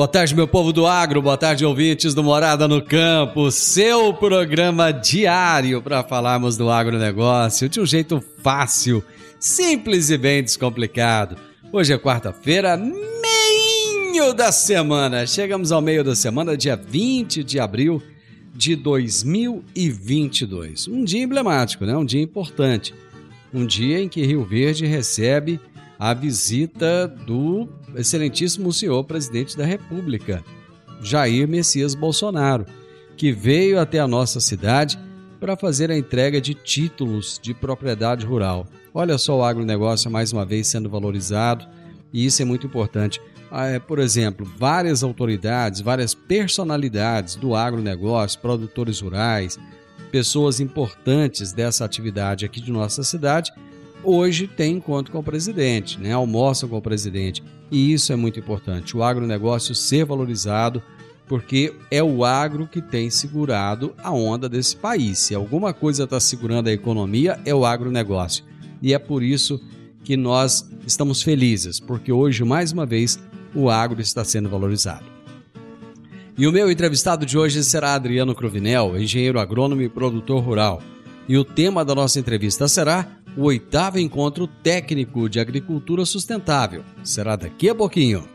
Boa tarde, meu povo do agro, boa tarde, ouvintes do Morada no Campo, seu programa diário para falarmos do agronegócio de um jeito fácil, simples e bem descomplicado. Hoje é quarta-feira, meio da semana. Chegamos ao meio da semana, dia 20 de abril de 2022. Um dia emblemático, né? Um dia importante. Um dia em que Rio Verde recebe a visita do excelentíssimo senhor presidente da República, Jair Messias Bolsonaro, que veio até a nossa cidade para fazer a entrega de títulos de propriedade rural. Olha só o agronegócio mais uma vez sendo valorizado e isso é muito importante. Por exemplo, várias autoridades, várias personalidades do agronegócio, produtores rurais, pessoas importantes dessa atividade aqui de nossa cidade hoje tem encontro com o presidente, né? almoçam com o presidente. E isso é muito importante, o agronegócio ser valorizado, porque é o agro que tem segurado a onda desse país. Se alguma coisa está segurando a economia, é o agronegócio. E é por isso que nós estamos felizes, porque hoje, mais uma vez, o agro está sendo valorizado. E o meu entrevistado de hoje será Adriano Cruvinel, engenheiro agrônomo e produtor rural. E o tema da nossa entrevista será o oitavo encontro técnico de agricultura sustentável. Será daqui a pouquinho.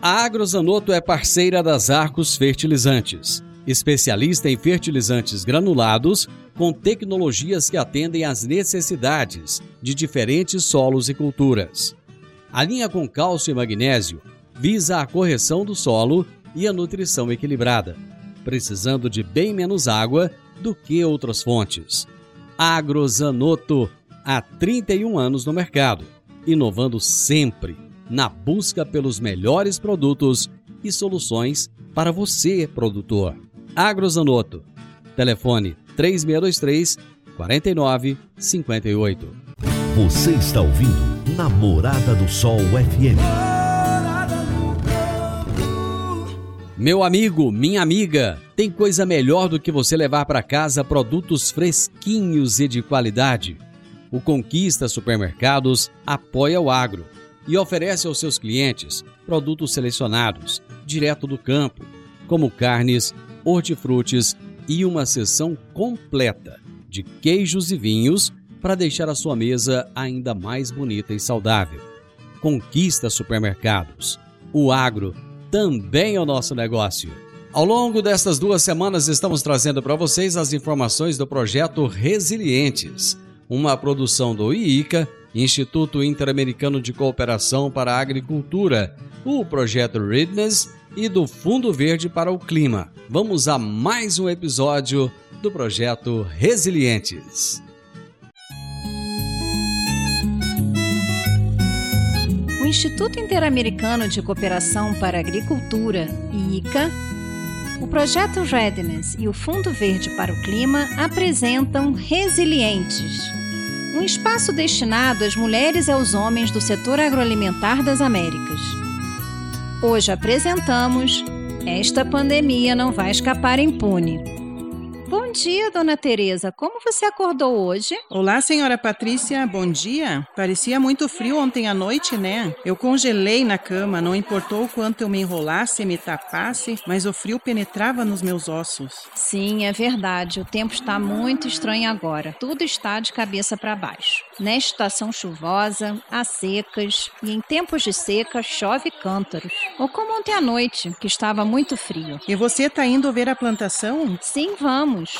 A Agrozanoto é parceira das Arcos Fertilizantes, especialista em fertilizantes granulados com tecnologias que atendem às necessidades de diferentes solos e culturas. A linha com cálcio e magnésio visa a correção do solo e a nutrição equilibrada, precisando de bem menos água do que outras fontes. Agrozanoto há 31 anos no mercado, inovando sempre na busca pelos melhores produtos e soluções para você, produtor. Agrozanoto. Telefone 3623 4958. Você está ouvindo Namorada do Sol FM. Meu amigo, minha amiga, tem coisa melhor do que você levar para casa produtos fresquinhos e de qualidade? O Conquista Supermercados apoia o agro e oferece aos seus clientes produtos selecionados, direto do campo, como carnes, hortifrutis e uma seção completa de queijos e vinhos para deixar a sua mesa ainda mais bonita e saudável. Conquista Supermercados. O agro também é o nosso negócio. Ao longo destas duas semanas, estamos trazendo para vocês as informações do projeto Resilientes uma produção do IICA, Instituto Interamericano de Cooperação para a Agricultura, o projeto Readiness e do Fundo Verde para o Clima. Vamos a mais um episódio do projeto Resilientes. O Instituto Interamericano de Cooperação para a Agricultura, IICA, o projeto Readiness e o Fundo Verde para o Clima apresentam Resilientes um espaço destinado às mulheres e aos homens do setor agroalimentar das Américas. Hoje apresentamos Esta Pandemia Não Vai Escapar Impune. Bom dia, dona Teresa. Como você acordou hoje? Olá, senhora Patrícia. Bom dia. Parecia muito frio ontem à noite, né? Eu congelei na cama, não importou o quanto eu me enrolasse e me tapasse, mas o frio penetrava nos meus ossos. Sim, é verdade. O tempo está muito estranho agora. Tudo está de cabeça para baixo. Nesta estação chuvosa, há secas e em tempos de seca chove cântaros. Ou como ontem à noite, que estava muito frio. E você tá indo ver a plantação? Sim, vamos.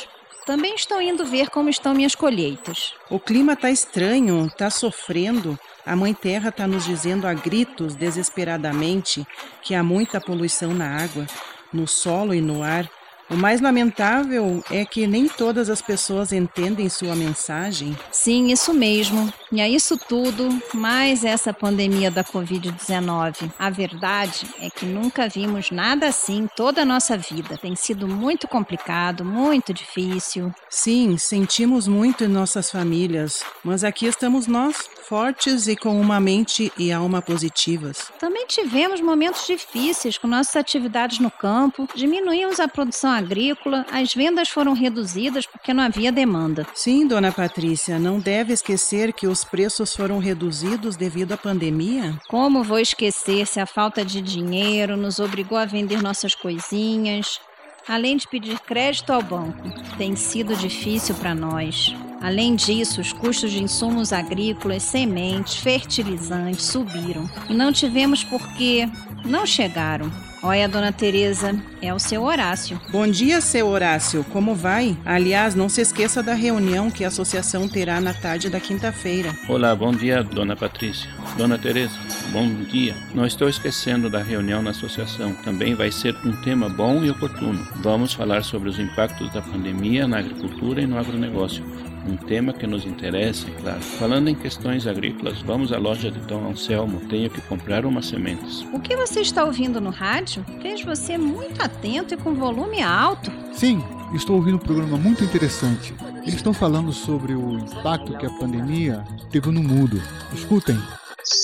Também estou indo ver como estão minhas colheitas. O clima tá estranho, tá sofrendo. A Mãe Terra tá nos dizendo a gritos desesperadamente que há muita poluição na água, no solo e no ar. O mais lamentável é que nem todas as pessoas entendem sua mensagem. Sim, isso mesmo. E a isso tudo, mais essa pandemia da Covid-19. A verdade é que nunca vimos nada assim toda a nossa vida. Tem sido muito complicado, muito difícil. Sim, sentimos muito em nossas famílias, mas aqui estamos nós, fortes e com uma mente e alma positivas. Também tivemos momentos difíceis com nossas atividades no campo, diminuímos a produção agrícola, as vendas foram reduzidas porque não havia demanda. Sim, dona Patrícia, não deve esquecer que os preços foram reduzidos devido à pandemia? Como vou esquecer se a falta de dinheiro nos obrigou a vender nossas coisinhas? Além de pedir crédito ao banco, tem sido difícil para nós. Além disso, os custos de insumos agrícolas, sementes, fertilizantes subiram. E não tivemos porque não chegaram. Olha, dona Teresa, é o seu Horácio. Bom dia, seu Horácio. Como vai? Aliás, não se esqueça da reunião que a associação terá na tarde da quinta-feira. Olá, bom dia, dona Patrícia. Dona Teresa, bom dia. Não estou esquecendo da reunião na associação. Também vai ser um tema bom e oportuno. Vamos falar sobre os impactos da pandemia na agricultura e no agronegócio. Um tema que nos interessa, é claro. Falando em questões agrícolas, vamos à loja de Dom Anselmo. Tenho que comprar umas sementes. O que você está ouvindo no rádio fez você muito atento e com volume alto. Sim, estou ouvindo um programa muito interessante. Eles estão falando sobre o impacto que a pandemia teve no mundo. Escutem.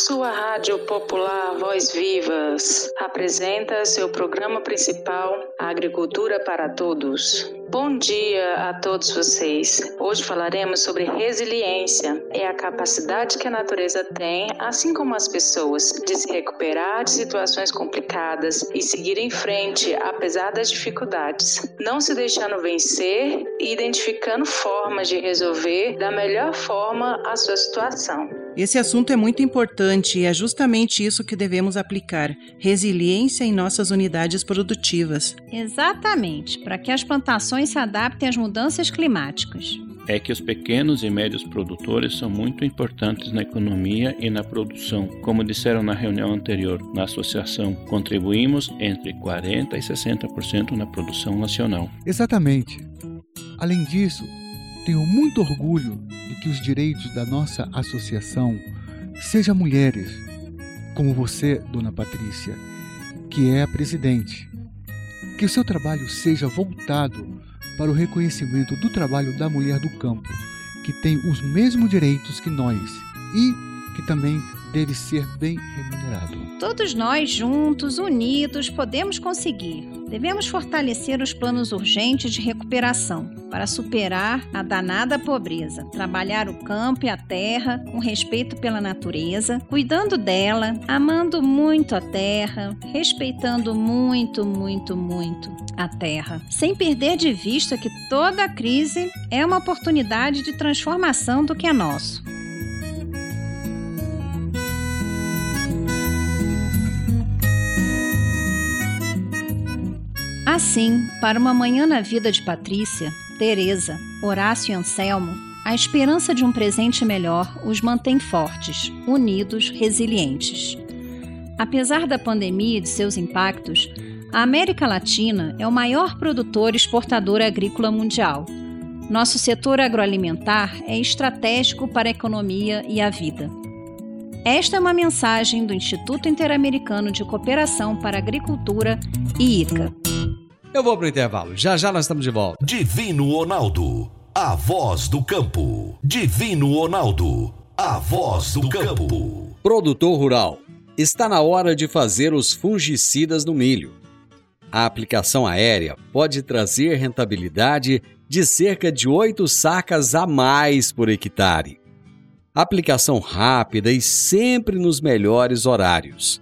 Sua Rádio Popular Voz Vivas apresenta seu programa principal Agricultura para Todos. Bom dia a todos vocês. Hoje falaremos sobre resiliência. É a capacidade que a natureza tem, assim como as pessoas, de se recuperar de situações complicadas e seguir em frente apesar das dificuldades, não se deixando vencer e identificando formas de resolver da melhor forma a sua situação. Esse assunto é muito importante e é justamente isso que devemos aplicar: resiliência em nossas unidades produtivas. Exatamente, para que as plantações se adaptem às mudanças climáticas. É que os pequenos e médios produtores são muito importantes na economia e na produção. Como disseram na reunião anterior, na associação, contribuímos entre 40% e 60% na produção nacional. Exatamente. Além disso, tenho muito orgulho de que os direitos da nossa associação sejam mulheres, como você, dona Patrícia, que é a presidente. Que o seu trabalho seja voltado para o reconhecimento do trabalho da mulher do campo, que tem os mesmos direitos que nós e que também deve ser bem remunerado. Todos nós juntos, unidos, podemos conseguir. Devemos fortalecer os planos urgentes de recuperação para superar a danada pobreza, trabalhar o campo e a terra com respeito pela natureza, cuidando dela, amando muito a terra, respeitando muito, muito, muito a terra, sem perder de vista que toda crise é uma oportunidade de transformação do que é nosso. Assim, para uma manhã na vida de Patrícia, Teresa, Horácio e Anselmo, a esperança de um presente melhor os mantém fortes, unidos, resilientes. Apesar da pandemia e de seus impactos, a América Latina é o maior produtor e exportador agrícola mundial. Nosso setor agroalimentar é estratégico para a economia e a vida. Esta é uma mensagem do Instituto Interamericano de Cooperação para Agricultura, IICA. Eu vou pro intervalo. Já já nós estamos de volta. Divino Ronaldo, a voz do campo. Divino Ronaldo, a voz do campo. Produtor rural, está na hora de fazer os fungicidas no milho. A aplicação aérea pode trazer rentabilidade de cerca de 8 sacas a mais por hectare. Aplicação rápida e sempre nos melhores horários.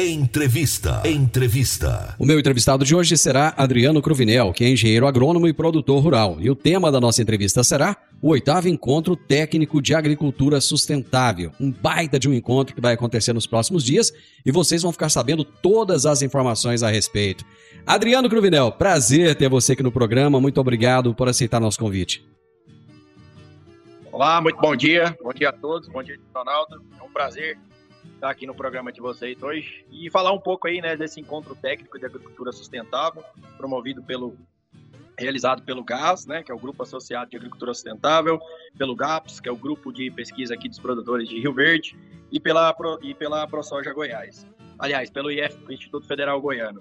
Entrevista. Entrevista. O meu entrevistado de hoje será Adriano Cruvinel, que é engenheiro agrônomo e produtor rural. E o tema da nossa entrevista será o oitavo encontro técnico de agricultura sustentável. Um baita de um encontro que vai acontecer nos próximos dias e vocês vão ficar sabendo todas as informações a respeito. Adriano Cruvinel, prazer ter você aqui no programa. Muito obrigado por aceitar nosso convite. Olá, muito bom dia. Bom dia a todos. Bom dia, Ronaldo. É um prazer estar aqui no programa de vocês hoje e falar um pouco aí, né, desse encontro técnico de agricultura sustentável, promovido pelo realizado pelo GAS, né, que é o Grupo Associado de Agricultura Sustentável, pelo GAPS, que é o grupo de pesquisa aqui dos produtores de Rio Verde, e pela e pela ProSoja Goiás. Aliás, pelo IF, Instituto Federal Goiano,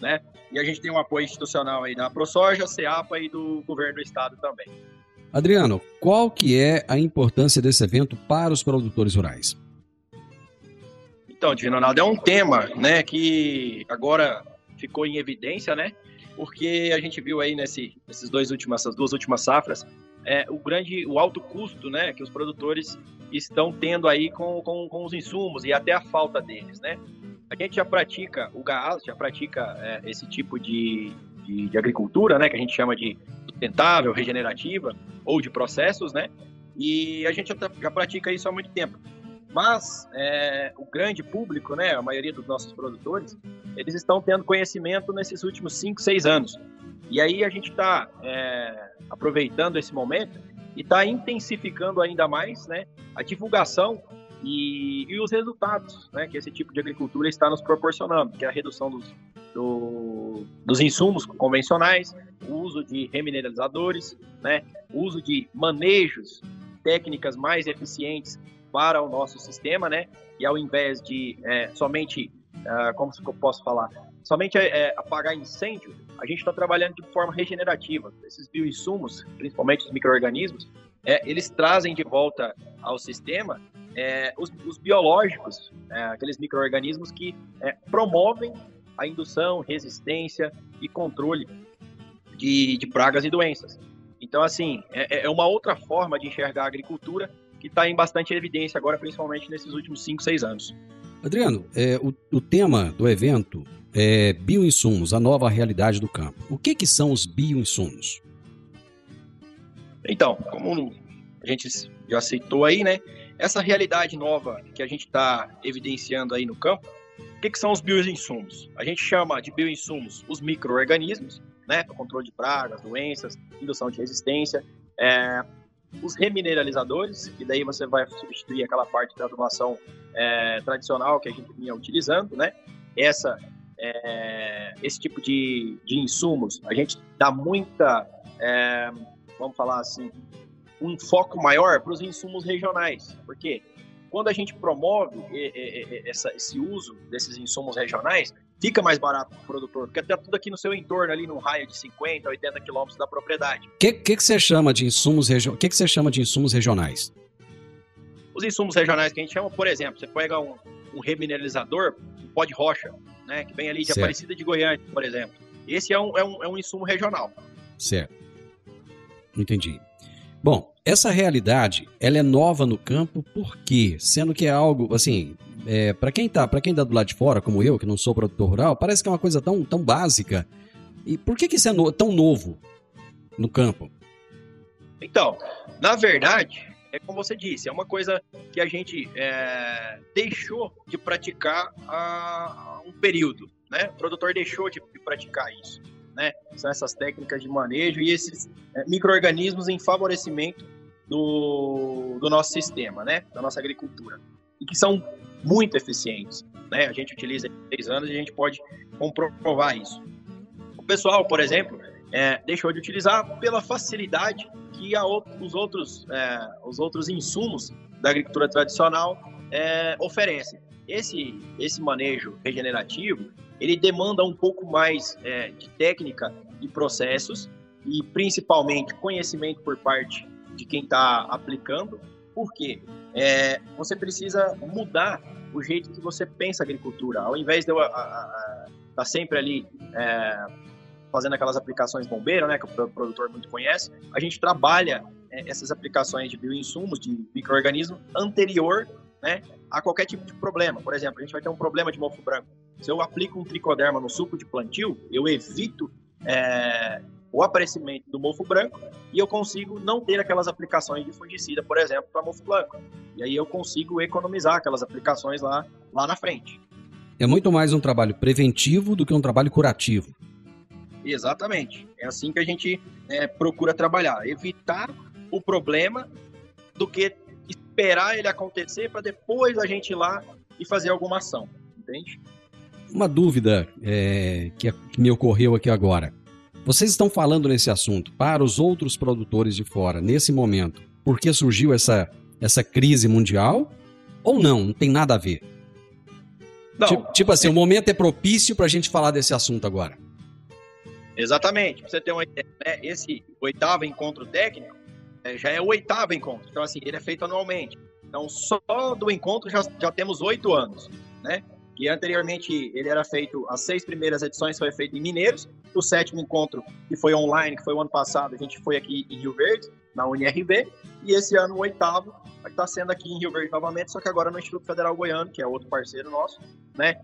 né? E a gente tem um apoio institucional aí da ProSoja, CEAPA e do governo do estado também. Adriano, qual que é a importância desse evento para os produtores rurais? Então, Divino Ronaldo, é um tema, né, que agora ficou em evidência, né, porque a gente viu aí nesse, nesses dois últimos, essas duas últimas safras, é, o grande, o alto custo, né, que os produtores estão tendo aí com, com, com os insumos e até a falta deles, né. A gente já pratica, o GAAS já pratica é, esse tipo de, de, de, agricultura, né, que a gente chama de sustentável, regenerativa ou de processos, né, e a gente já, já pratica isso há muito tempo. Mas é, o grande público, né, a maioria dos nossos produtores, eles estão tendo conhecimento nesses últimos 5, 6 anos. E aí a gente está é, aproveitando esse momento e está intensificando ainda mais né, a divulgação e, e, os resultados né, que esse tipo de agricultura está nos proporcionando, que é a redução dos, do, dos insumos convencionais, o uso de remineralizadores, né, o uso de manejos, técnicas mais eficientes para o nosso sistema, né? E ao invés de é, somente, uh, como eu posso falar, somente é, apagar incêndio, a gente está trabalhando de forma regenerativa. Esses bioinsumos, principalmente os micro-organismos, é, eles trazem de volta ao sistema é, os, os, biológicos, é, aqueles micro-organismos que é, promovem a indução, resistência e controle de, de pragas e doenças. Então, assim, é, é uma outra forma de enxergar a agricultura que está em bastante evidência agora, principalmente nesses últimos 5, 6 anos. Adriano, é, o, o, tema do evento é bioinsumos, a nova realidade do campo. O que, que são os bioinsumos? Então, como a gente já citou aí, né? Essa realidade nova que a gente está evidenciando aí no campo, o que, que são os bioinsumos? A gente chama de bioinsumos os micro-organismos, né? Para controle de pragas, doenças, indução de resistência. É, os remineralizadores, e daí você vai substituir aquela parte da adubação é, tradicional que a gente vinha utilizando, né? Essa, é, esse tipo de, de insumos, a gente dá muita, é, vamos falar assim, um foco maior para os insumos regionais, porque quando a gente promove essa, esse uso desses insumos regionais, fica mais barato para o produtor, porque está tudo aqui no seu entorno, ali no raio de 50, 80 quilômetros da propriedade. O que, que, que, você chama de insumos regionais? que, que você chama de insumos regionais? Os insumos regionais que a gente chama, por exemplo, você pega um, um remineralizador, um pó de rocha, né, que vem ali de certo. Aparecida de Goiânia, por exemplo. Esse é um, é um, é um insumo regional. Certo. Entendi. Bom, essa realidade, ela é nova no campo, por quê? Sendo que é algo, assim, é, para quem tá, para quem tá do lado de fora, como eu, que não sou produtor rural, parece que é uma coisa tão, tão básica. E por que, que isso é no, tão novo no campo? Então, na verdade, é como você disse, é uma coisa que a gente é, deixou de praticar há um período, né? O produtor deixou de, praticar isso, né? São essas técnicas de manejo e esses é, micro-organismos em favorecimento do, do nosso sistema, né? Da nossa agricultura. E que são muito eficientes. Né? A gente utiliza três anos e a gente pode comprovar isso. O pessoal, por exemplo, é, deixou de utilizar pela facilidade que a, os, outros, é, os outros insumos da agricultura tradicional é, oferecem. Esse, esse manejo regenerativo, ele demanda um pouco mais é, de técnica e processos, e principalmente conhecimento por parte de quem está aplicando, porque é, você precisa mudar o jeito que você pensa agricultura. Ao invés de eu estar tá sempre ali é, fazendo aquelas aplicações bombeiro, né, que o produtor muito conhece, a gente trabalha é, essas aplicações de bioinsumos, de microorganismo anterior né, a qualquer tipo de problema. Por exemplo, a gente vai ter um problema de mofo branco. Se eu aplico um tricoderma no suco de plantio, eu evito é, o aparecimento do mofo branco e eu consigo não ter aquelas aplicações de fungicida, por exemplo, para mofo branco. E aí eu consigo economizar aquelas aplicações lá, lá na frente. É muito mais um trabalho preventivo do que um trabalho curativo. Exatamente. É assim que a gente é, procura trabalhar. Evitar o problema do que esperar ele acontecer para depois a gente ir lá e fazer alguma ação. Entende? Uma dúvida é, que, que me ocorreu aqui agora. Vocês estão falando nesse assunto para os outros produtores de fora, nesse momento, porque surgiu essa, essa crise mundial? Ou não? Não tem nada a ver? Não, tipo, tipo assim, o momento é propício para a gente falar desse assunto agora. Exatamente. Pra você ter uma ideia, né? esse oitavo encontro técnico é, já é o oitavo encontro. Então, assim, ele é feito anualmente. Então, só do encontro já, já temos oito anos, né? Que anteriormente ele era feito, as seis primeiras edições foi feito em Mineiros, o sétimo encontro, que foi online, que foi o ano passado, a gente foi aqui em Rio Verde, na UNRV, e esse ano o oitavo estar sendo aqui em Rio Verde novamente, só que agora no Instituto Federal Goiano, que é outro parceiro nosso, né?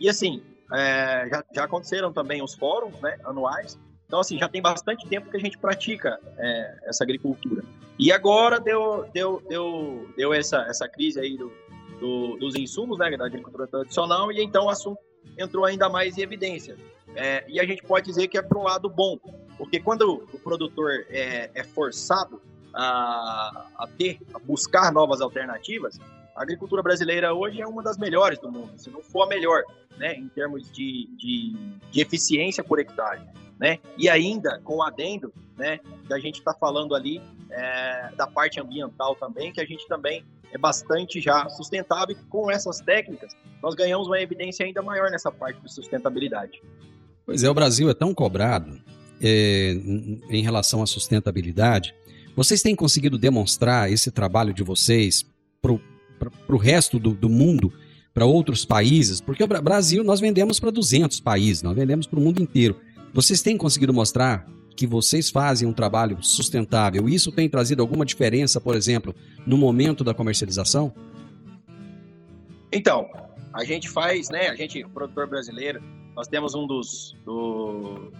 E assim, é, já, já, aconteceram também os fóruns né, anuais, então assim, já tem bastante tempo que a gente pratica é, essa agricultura. E agora deu, deu, deu, deu essa, essa crise aí do, do, dos insumos né, da agricultura tradicional, e então o assunto entrou ainda mais em evidência. É, e a gente pode dizer que é para um lado bom, porque quando o produtor é, é forçado a, a, ter, a buscar novas alternativas, a agricultura brasileira hoje é uma das melhores do mundo, se não for a melhor, né, em termos de, de, de eficiência por hectare. Né? E ainda com o adendo, né, da gente está falando ali é, da parte ambiental também, que a gente também é bastante já sustentável e com essas técnicas nós ganhamos uma evidência ainda maior nessa parte de sustentabilidade. Pois é, o Brasil é tão cobrado é, em relação à sustentabilidade. Vocês têm conseguido demonstrar esse trabalho de vocês para o resto do, do mundo, para outros países? Porque o Brasil nós vendemos para 200 países, nós vendemos para o mundo inteiro. Vocês têm conseguido mostrar que vocês fazem um trabalho sustentável, isso tem trazido alguma diferença, por exemplo, no momento da comercialização? Então, a gente faz, né? A gente, produtor brasileiro, nós temos um dos do,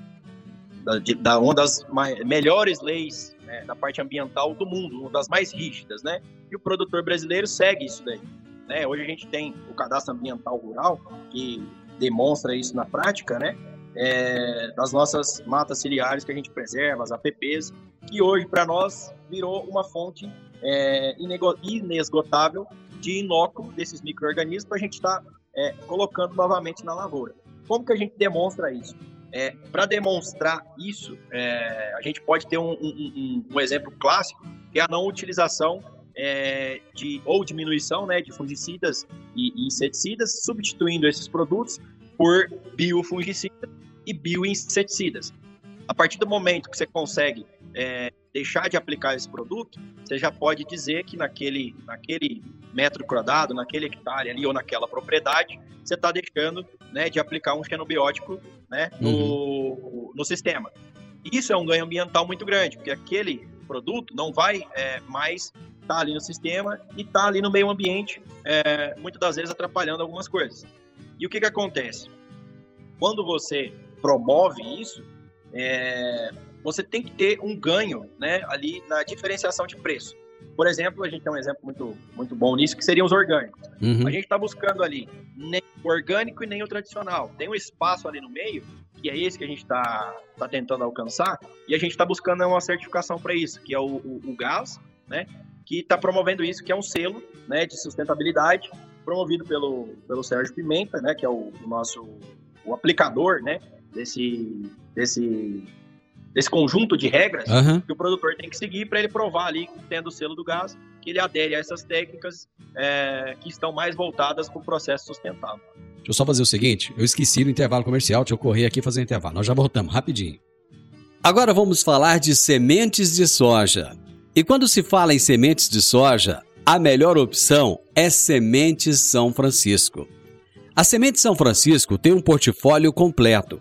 da, da, uma das mais, melhores leis né, da parte ambiental do mundo, uma das mais rígidas, né? E o produtor brasileiro segue isso daí. Né? Hoje a gente tem o cadastro ambiental rural que demonstra isso na prática, né? É, das nossas matas ciliares que a gente preserva, as APPs, que hoje para nós virou uma fonte é, inesgotável de inóculo desses micro-organismos para a gente estar tá, é, colocando novamente na lavoura. Como que a gente demonstra isso? É, para demonstrar isso, é, a gente pode ter um, um, um, um, exemplo clássico, que é a não utilização é, de, ou diminuição né, de fungicidas e, e inseticidas, substituindo esses produtos por biofungicidas e bioinseticidas. A partir do momento que você consegue é, deixar de aplicar esse produto, você já pode dizer que naquele, naquele metro quadrado, naquele hectare ali ou naquela propriedade, você está deixando né, de aplicar um xenobiótico né, no, uhum. no sistema. Isso é um ganho ambiental muito grande, porque aquele produto não vai é, mais estar tá ali no sistema e estar tá ali no meio ambiente, é, muitas das vezes atrapalhando algumas coisas. E o que, que acontece? Quando você promove isso, é, você tem que ter um ganho né, ali na diferenciação de preço. Por exemplo, a gente tem um exemplo muito, muito bom nisso, que seriam os orgânicos. Uhum. A gente está buscando ali nem o orgânico e nem o tradicional. Tem um espaço ali no meio, que é esse que a gente está tá tentando alcançar, e a gente está buscando uma certificação para isso, que é o, o, o gás, né, que está promovendo isso, que é um selo né, de sustentabilidade, promovido pelo, pelo Sérgio Pimenta, né, que é o, o nosso o aplicador né, desse, desse, desse conjunto de regras Aham. que o produtor tem que seguir para ele provar ali, tendo o selo do gás, que ele adere a essas técnicas é, que estão mais voltadas para o processo sustentável. Deixa eu só fazer o seguinte, eu esqueci do intervalo comercial, deixa eu correr aqui fazer o intervalo. Nós já voltamos, rapidinho. Agora vamos falar de sementes de soja. E quando se fala em sementes de soja, a melhor opção é Sementes São Francisco. A Semente São Francisco tem um portfólio completo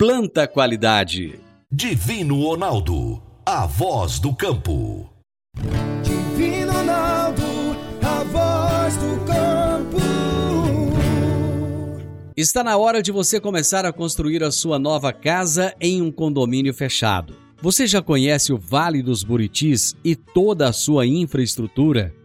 planta qualidade. Divino Ronaldo, a voz do campo. Divino Ronaldo, a voz do campo. Está na hora de você começar a construir a sua nova casa em um condomínio fechado. Você já conhece o Vale dos Buritis e toda a sua infraestrutura?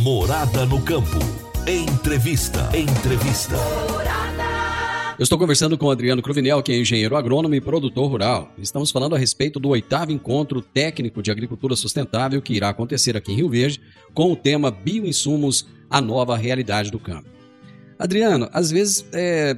Morada no campo. Entrevista. Entrevista. Eu estou conversando com Adriano Cruvinel, que é engenheiro agrônomo e produtor rural. Estamos falando a respeito do oitavo encontro técnico de agricultura sustentável que irá acontecer aqui em Rio Verde, com o tema Bioinsumos, a nova realidade do campo. Adriano, às vezes é,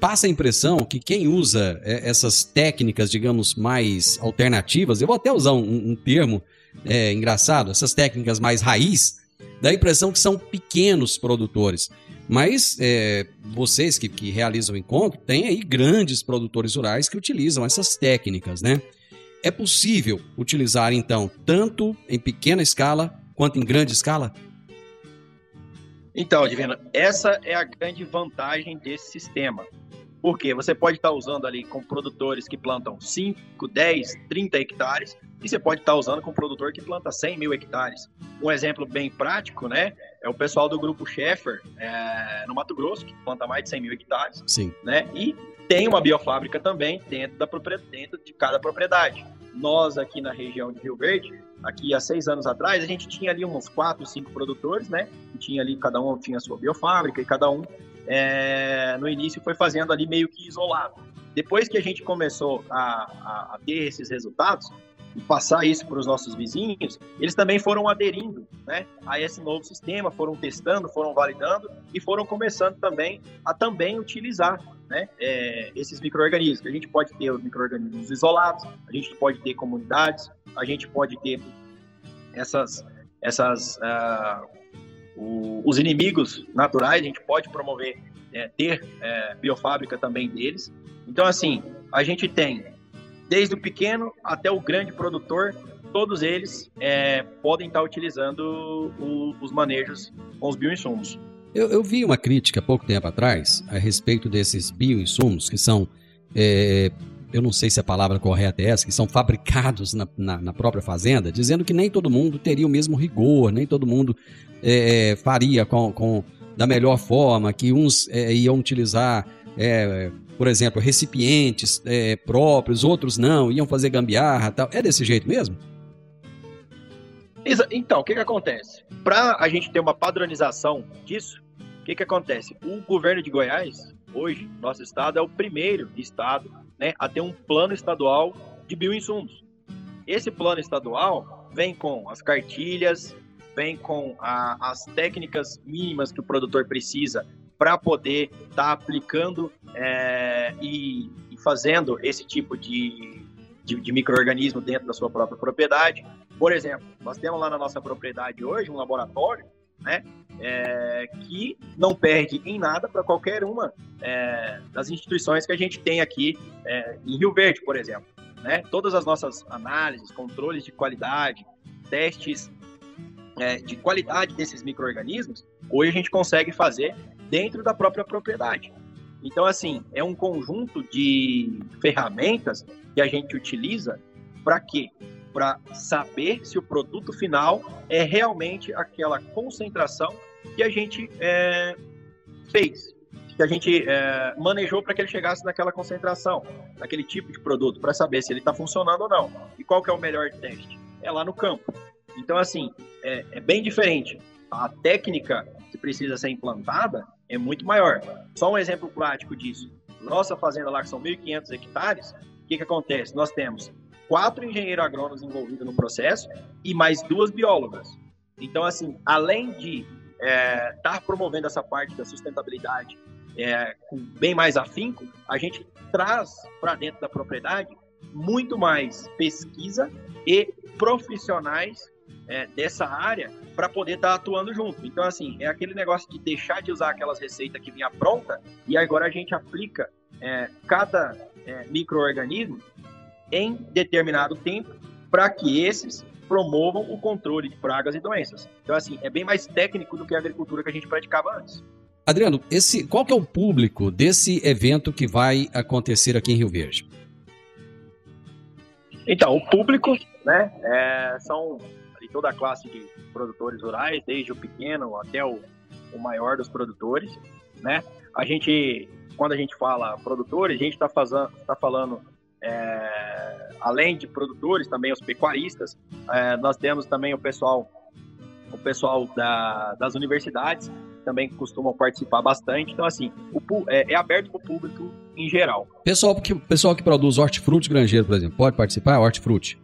passa a impressão que quem usa é, essas técnicas, digamos, mais alternativas, eu vou até usar um, um termo é, engraçado, essas técnicas mais raiz, dá a impressão que são pequenos produtores. Mas é, vocês que, que realizam o encontro, tem aí grandes produtores rurais que utilizam essas técnicas, né? É possível utilizar, então, tanto em pequena escala quanto em grande escala? Então, Divino, essa é a grande vantagem desse sistema. Porque você pode estar usando ali com produtores que plantam 5, 10, 30 hectares, e você pode estar usando com um produtor que planta 100 mil hectares. Um exemplo bem prático, né? É o pessoal do grupo Schaeffer, é, no Mato Grosso, que planta mais de 100 mil hectares, Sim. né? E tem uma biofábrica também dentro, da, dentro de cada propriedade. Nós aqui na região de Rio Verde, aqui há seis anos atrás, a gente tinha ali uns quatro, cinco produtores, né? E tinha ali, cada um tinha a sua biofábrica e cada um, é, no início, foi fazendo ali meio que isolado. Depois que a gente começou a, a- a ter esses resultados e passar isso para os nossos vizinhos, eles também foram aderindo né, a esse novo sistema, foram testando, foram validando e foram começando também a também utilizar né, é, esses micro-organismos. A gente pode ter os micro-organismos isolados, a gente pode ter comunidades, a gente pode ter essas, essas ah, o- os inimigos naturais, a gente pode promover, é, ter é, biofábrica também deles. Então, assim, a gente tem desde o pequeno até o grande produtor, todos eles é, podem estar utilizando o- os manejos com os bioinsumos. Eu, eu vi uma crítica pouco tempo atrás a respeito desses bioinsumos que são, é, eu não sei se a palavra correta é essa, que são fabricados na, na- na própria fazenda, dizendo que nem todo mundo teria o mesmo rigor, nem todo mundo é, faria com, com- da melhor forma, que uns é, iam utilizar, é, por exemplo, recipientes é, próprios, outros não, iam fazer gambiarra tal. É desse jeito mesmo? Então, o que, que acontece? Para a gente ter uma padronização disso, o que, que acontece? O governo de Goiás, hoje, nosso estado, é o primeiro estado né, a ter um plano estadual de bioinsumos. Esse plano estadual vem com as cartilhas, vem com a- as técnicas mínimas que o produtor precisa para poder estar aplicando é, e, e fazendo esse tipo de, de, de microorganismo dentro da sua própria propriedade. Por exemplo, nós temos lá na nossa propriedade hoje um laboratório, né, é, que não perde em nada para qualquer uma é, das instituições que a gente tem aqui é, em Rio Verde, por exemplo. né? Todas as nossas análises, controles de qualidade, testes é, de qualidade desses micro-organismos, hoje a gente consegue fazer dentro da própria propriedade. Então, assim, é um conjunto de ferramentas que a gente utiliza para quê? Para saber se o produto final é realmente aquela concentração que a gente é, fez, que a gente é, manejou para que ele chegasse naquela concentração, naquele tipo de produto, para saber se ele está funcionando ou não. E qual que é o melhor teste? É lá no campo. Então, assim, é, é bem diferente. A técnica que precisa ser implantada é muito maior. Só um exemplo prático disso. Nossa fazenda lá, que são 1.500 hectares, o que, que acontece? Nós temos quatro engenheiros agrônomos envolvidos no processo e mais duas biólogas. Então, assim, além de estar é, tá promovendo essa parte da sustentabilidade é, com bem mais afinco, a gente traz para dentro da propriedade muito mais pesquisa e profissionais é, dessa área para poder estar tá atuando junto. Então, assim, é aquele negócio de deixar de usar aquelas receitas que vinha pronta e agora a gente aplica é, cada é, microorganismo em determinado tempo para que esses promovam o controle de pragas e doenças. Então, assim, é bem mais técnico do que a agricultura que a gente praticava antes. Adriano, esse, qual que é o público desse evento que vai acontecer aqui em Rio Verde? Então, o público, né, é, são de toda a classe de produtores rurais, desde o pequeno até o, o maior dos produtores, né? A gente, quando a gente fala produtores, a gente está tá falando, é, além de produtores, também os pecuaristas, é, nós temos também o pessoal, o pessoal da, das universidades, também costumam participar bastante. Então, assim, o, é, é aberto para o público em geral. Pessoal que, pessoal que produz hortifruti granjeiro, por exemplo, pode participar? Hortifruti?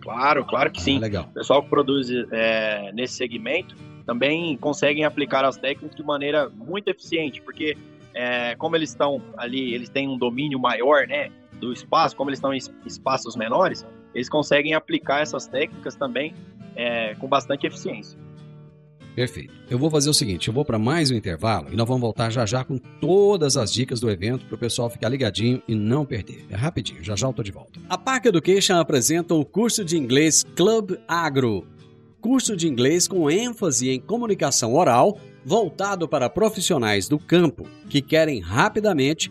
Claro, claro que sim. Ah, legal. O pessoal que produz é, nesse segmento também conseguem aplicar as técnicas de maneira muito eficiente, porque é, como eles estão ali, eles têm um domínio maior, né, do espaço, como eles estão em espaços menores, eles conseguem aplicar essas técnicas também é, com bastante eficiência. Perfeito. Eu vou fazer o seguinte, eu vou para mais um intervalo e nós vamos voltar já já com todas as dicas do evento para o pessoal ficar ligadinho e não perder. É rapidinho, já já eu tô de volta. A Park Education apresenta o curso de inglês Club Agro. Curso de inglês com ênfase em comunicação oral, voltado para profissionais do campo que querem rapidamente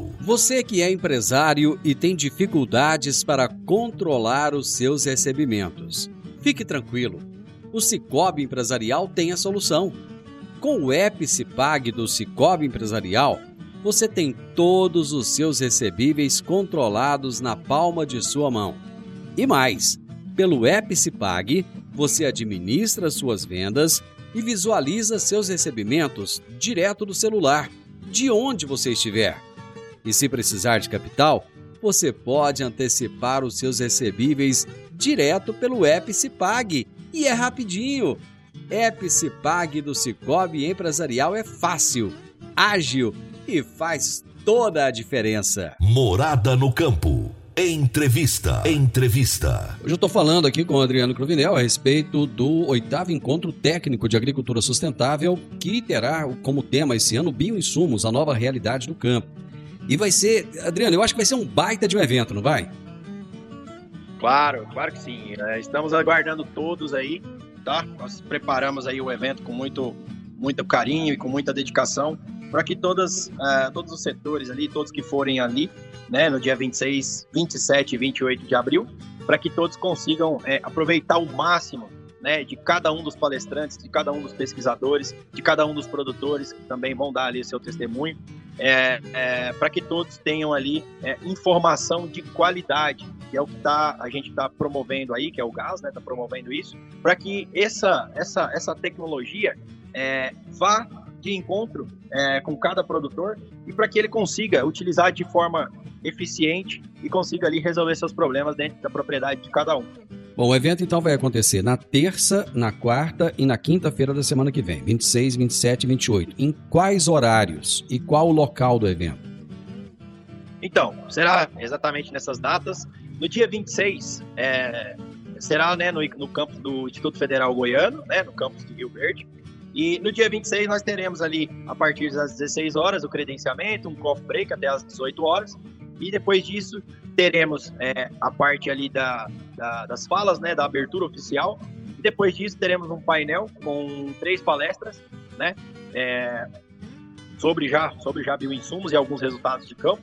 Você que é empresário e tem dificuldades para controlar os seus recebimentos, fique tranquilo o Cicobi Empresarial tem a solução. Com o Epicipag do Cicobi Empresarial, você tem todos os seus recebíveis controlados na palma de sua mão. E mais, pelo Epicipag, você administra suas vendas e visualiza seus recebimentos direto do celular, de onde você estiver. E se precisar de capital, você pode antecipar os seus recebíveis direto pelo Epicipag e é rapidinho. Epicipag do Cicobi Empresarial é fácil, ágil e faz toda a diferença. Morada no campo. Entrevista. Entrevista. Hoje eu estou falando aqui com o Adriano Cruvinel a respeito do oitavo encontro técnico de agricultura sustentável, que terá como tema esse ano bioinsumos, a nova realidade do campo. E vai ser, Adriano, eu acho que vai ser um baita de um evento, não vai? Claro, claro que sim. É, estamos aguardando todos aí, tá? Nós preparamos aí o evento com muito, muito carinho e com muita dedicação para que todas, uh, todos os setores ali, todos que forem ali, né, no dia 26, 27 e 28 de abril, para que todos consigam é, aproveitar o máximo né, de cada um dos palestrantes, de cada um dos pesquisadores, de cada um dos produtores que também vão dar ali seu testemunho, é, é, para que todos tenham ali é, informação de qualidade, que é o que tá, a gente está promovendo aí, que é o gás, está né, promovendo isso, para que essa, essa, essa tecnologia é, vá de encontro é, com cada produtor e para que ele consiga utilizar de forma eficiente e consiga ali resolver seus problemas dentro da propriedade de cada um. Bom, o evento então vai acontecer na terça, na quarta e na quinta-feira da semana que vem, 26, 27 e 28. Em quais horários e qual o local do evento? Então, será exatamente nessas datas. No dia 26, é, será né, no, no campus do Instituto Federal Goiano, né, no campus de Rio Verde. E no dia 26 nós teremos ali, a partir das 16 horas, o credenciamento, um coffee break até as 18 horas. E depois disso, teremos é, a parte ali da, da, das falas, né, da abertura oficial. E depois disso, teremos um painel com três palestras, né, é, sobre já sobre já bioinsumos e alguns resultados de campo.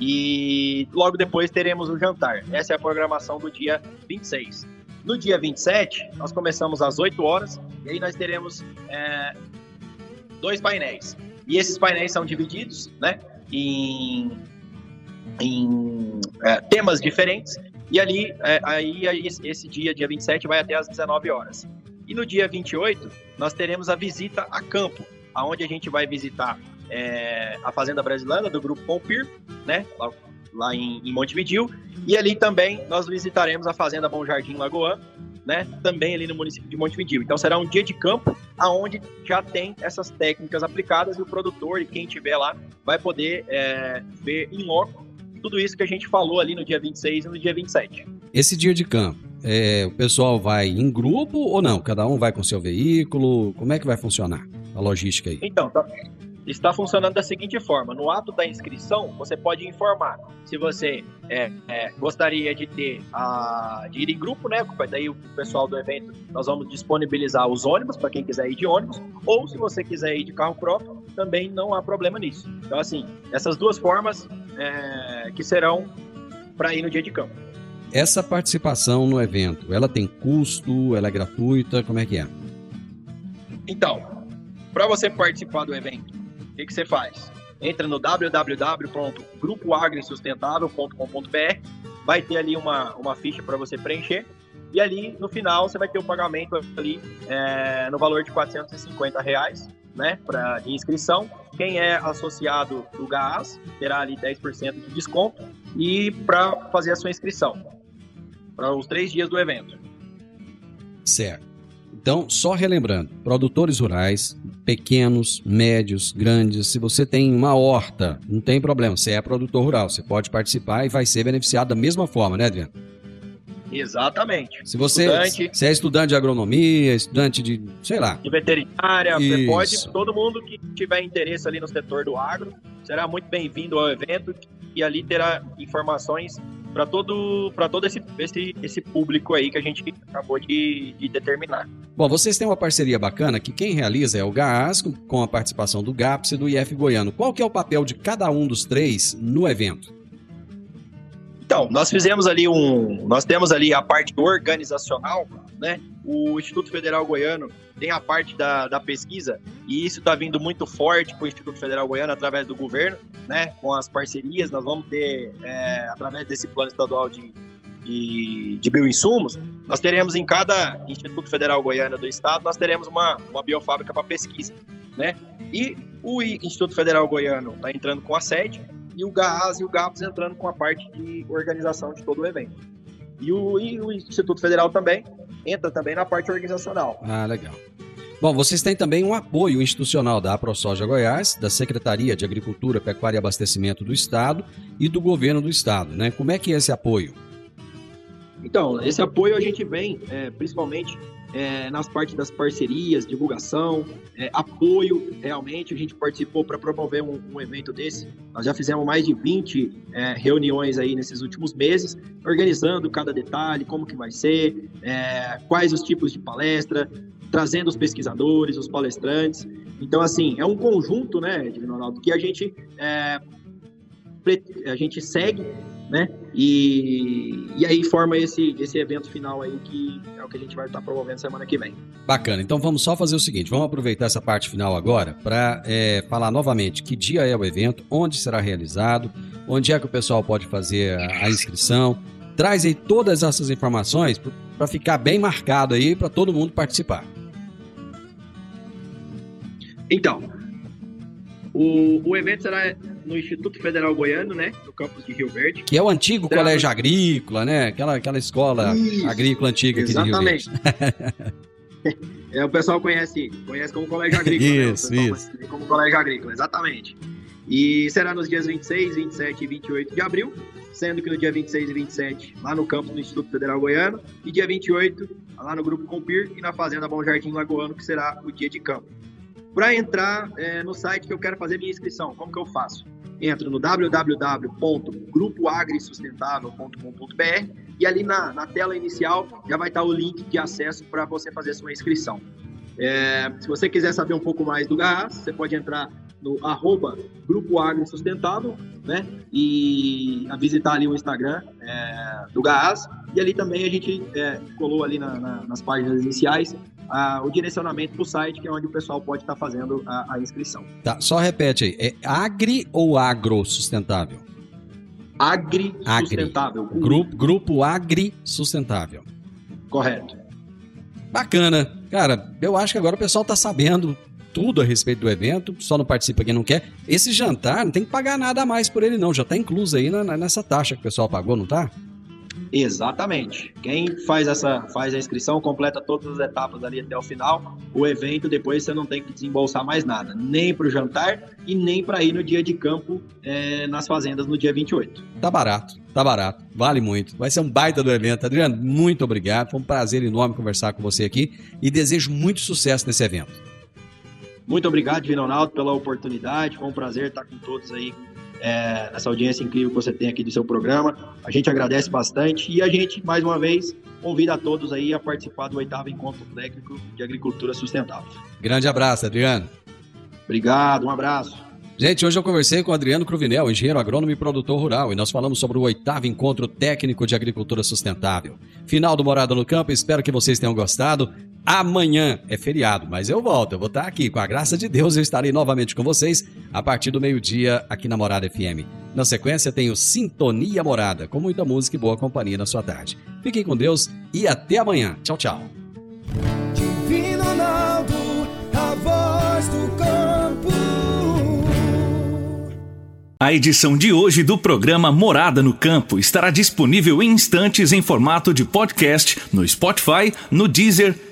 E logo depois teremos o jantar. Essa é a programação do dia 26. No dia 27, nós começamos às 8 horas e aí nós teremos é, dois painéis. E esses painéis são divididos né, em em é, temas diferentes. E ali, é, aí, esse dia, dia 27, vai até às 19 horas. E no dia 28, nós teremos a visita a campo, aonde a gente vai visitar é, a Fazenda Brasileira do Grupo Pompir, né? Lá, lá em, em Montevidil. E ali também nós visitaremos a Fazenda Bom Jardim Lagoa, né? Também ali no município de Montevidil. Então será um dia de campo aonde já tem essas técnicas aplicadas e o produtor e quem estiver lá vai poder é, ver em loco tudo isso que a gente falou ali no dia 26 e no dia 27. Esse dia de campo, é, o pessoal vai em grupo ou não? Cada um vai com seu veículo? Como é que vai funcionar a logística aí? Então, tá, está funcionando da seguinte forma: no ato da inscrição, você pode informar se você é, é, gostaria de ter a, de ir em grupo, né? Daí o pessoal do evento nós vamos disponibilizar os ônibus para quem quiser ir de ônibus, ou se você quiser ir de carro próprio, também não há problema nisso. Então, assim, essas duas formas é, que serão para ir no dia de campo. Essa participação no evento, ela tem custo? Ela é gratuita? Como é que é? Então, para você participar do evento, o que, que você faz? Entra no www.grupoagriSustentável.com.br, vai ter ali uma, uma ficha para você preencher e ali no final você vai ter o um pagamento ali é, no valor de 450 reais, né, para inscrição. Quem é associado do GAS terá ali 10% de desconto e para fazer a sua inscrição para os três dias do evento. Certo. Então, só relembrando, produtores rurais, pequenos, médios, grandes, se você tem uma horta, não tem problema, você é produtor rural, você pode participar e vai ser beneficiado da mesma forma, né, Adriano? Exatamente. Se você, estudante, se é estudante de agronomia, estudante de, sei lá. De veterinária, você pode, todo mundo que tiver interesse ali no setor do agro, será muito bem-vindo ao evento e ali terá informações para todo, para todo esse, esse, esse público aí que a gente acabou de, de determinar. Bom, vocês têm uma parceria bacana que quem realiza é o GAAS, com a participação do GAPS e do IF Goiano. Qual que é o papel de cada um dos três no evento? Então, nós fizemos ali um. Nós temos ali a parte organizacional, né? O Instituto Federal Goiano tem a parte da, da pesquisa, e isso está vindo muito forte para o Instituto Federal Goiano através do governo, né? Com as parcerias, nós vamos ter, é, através desse plano estadual de, de, de bioinsumos, nós teremos em cada Instituto Federal Goiano do Estado, nós teremos uma, uma biofábrica para pesquisa, né? E o Instituto Federal Goiano está entrando com a sede, e o GAAS e o GAPS entrando com a parte de organização de todo o evento. E o, e o Instituto Federal também entra também na parte organizacional. Ah, legal. Bom, vocês têm também um apoio institucional da AproSoja Goiás, da Secretaria de Agricultura, Pecuária e Abastecimento do Estado e do Governo do Estado, né? Como é que é esse apoio? Então, esse apoio a gente vem é, principalmente é, nas partes das parcerias, divulgação, é, apoio, realmente. A gente participou para promover um, um, evento desse. Nós já fizemos mais de 20 é, reuniões aí nesses últimos meses, organizando cada detalhe, como que vai ser, é, quais os tipos de palestra, trazendo os pesquisadores, os palestrantes. Então, assim, é um conjunto, né, Divino Ronaldo, que a gente, é, a gente segue, né, e, e aí forma esse, esse evento final aí que é o que a gente vai estar promovendo semana que vem. Bacana, então vamos só fazer o seguinte, vamos aproveitar essa parte final agora para é, falar novamente que dia é o evento, onde será realizado, onde é que o pessoal pode fazer a, a inscrição, traz aí todas essas informações para ficar bem marcado aí para todo mundo participar. Então, o, o evento será no Instituto Federal Goiano, né? No campus de Rio Verde. Que é o antigo colégio agrícola, né? Aquela, aquela escola Isso, agrícola antiga aqui exatamente. de Rio Verde. é, o pessoal conhece, conhece como colégio agrícola. Isso, né? isso. Como colégio agrícola, exatamente. E será nos dias 26, 27 e 28 de abril, sendo que no dia 26 e 27, lá no campus do Instituto Federal Goiano, e dia 28, lá no Grupo Compir e na Fazenda Bom Jardim Lagoano, que será o dia de campo. Para entrar é, no site que eu quero fazer minha inscrição, como que eu faço? Entro no www.grupoagrissustentável.com.br e ali na, na, tela inicial já vai estar o link de acesso para você fazer sua inscrição. É, se você quiser saber um pouco mais do GAAS, você pode entrar no arroba Grupo Agri Sustentável, né? E a visitar ali o Instagram é, do GAAS. E ali também a gente é, colou ali na, na, nas páginas iniciais a, o direcionamento para o site, que é onde o pessoal pode estar tá fazendo a, a, inscrição. Tá, só repete aí, é agri ou agro sustentável? Agri, agri. sustentável. Grupo, grupo Agri Sustentável. Correto. Bacana. Cara, eu acho que agora o pessoal está sabendo tudo a respeito do evento, só não participa quem não quer. Esse jantar não tem que pagar nada a mais por ele, não. Já está incluso aí na, nessa taxa que o pessoal pagou, não tá? Exatamente. Quem faz essa faz a inscrição, completa todas as etapas ali até o final, o evento depois você não tem que desembolsar mais nada, nem para o jantar e nem para ir no dia de campo é, nas fazendas no dia 28. Tá barato, tá barato, vale muito. Vai ser um baita do evento. Adriano, muito obrigado. Foi um prazer enorme conversar com você aqui e desejo muito sucesso nesse evento. Muito obrigado, Ronaldo, pela oportunidade. Foi um prazer estar com todos aí é, nessa audiência incrível que você tem aqui do seu programa. A gente agradece bastante e a gente, mais uma vez, convida a todos aí a participar do oitavo Encontro Técnico de Agricultura Sustentável. Grande abraço, Adriano. Obrigado, um abraço. Gente, hoje eu conversei com Adriano Cruvinel, engenheiro agrônomo e produtor rural, e nós falamos sobre o oitavo encontro técnico de agricultura sustentável. Final do Morada no Campo, espero que vocês tenham gostado. Amanhã é feriado, mas eu volto, eu vou estar aqui. Com a graça de Deus, eu estarei novamente com vocês a partir do meio-dia aqui na Morada FM. Na sequência, tenho Sintonia Morada, com muita música e boa companhia na sua tarde. Fiquem com Deus e até amanhã. Tchau, tchau. Divino Ronaldo, a voz do campo. A edição de hoje do programa Morada no Campo estará disponível em instantes em formato de podcast no Spotify, no Deezer,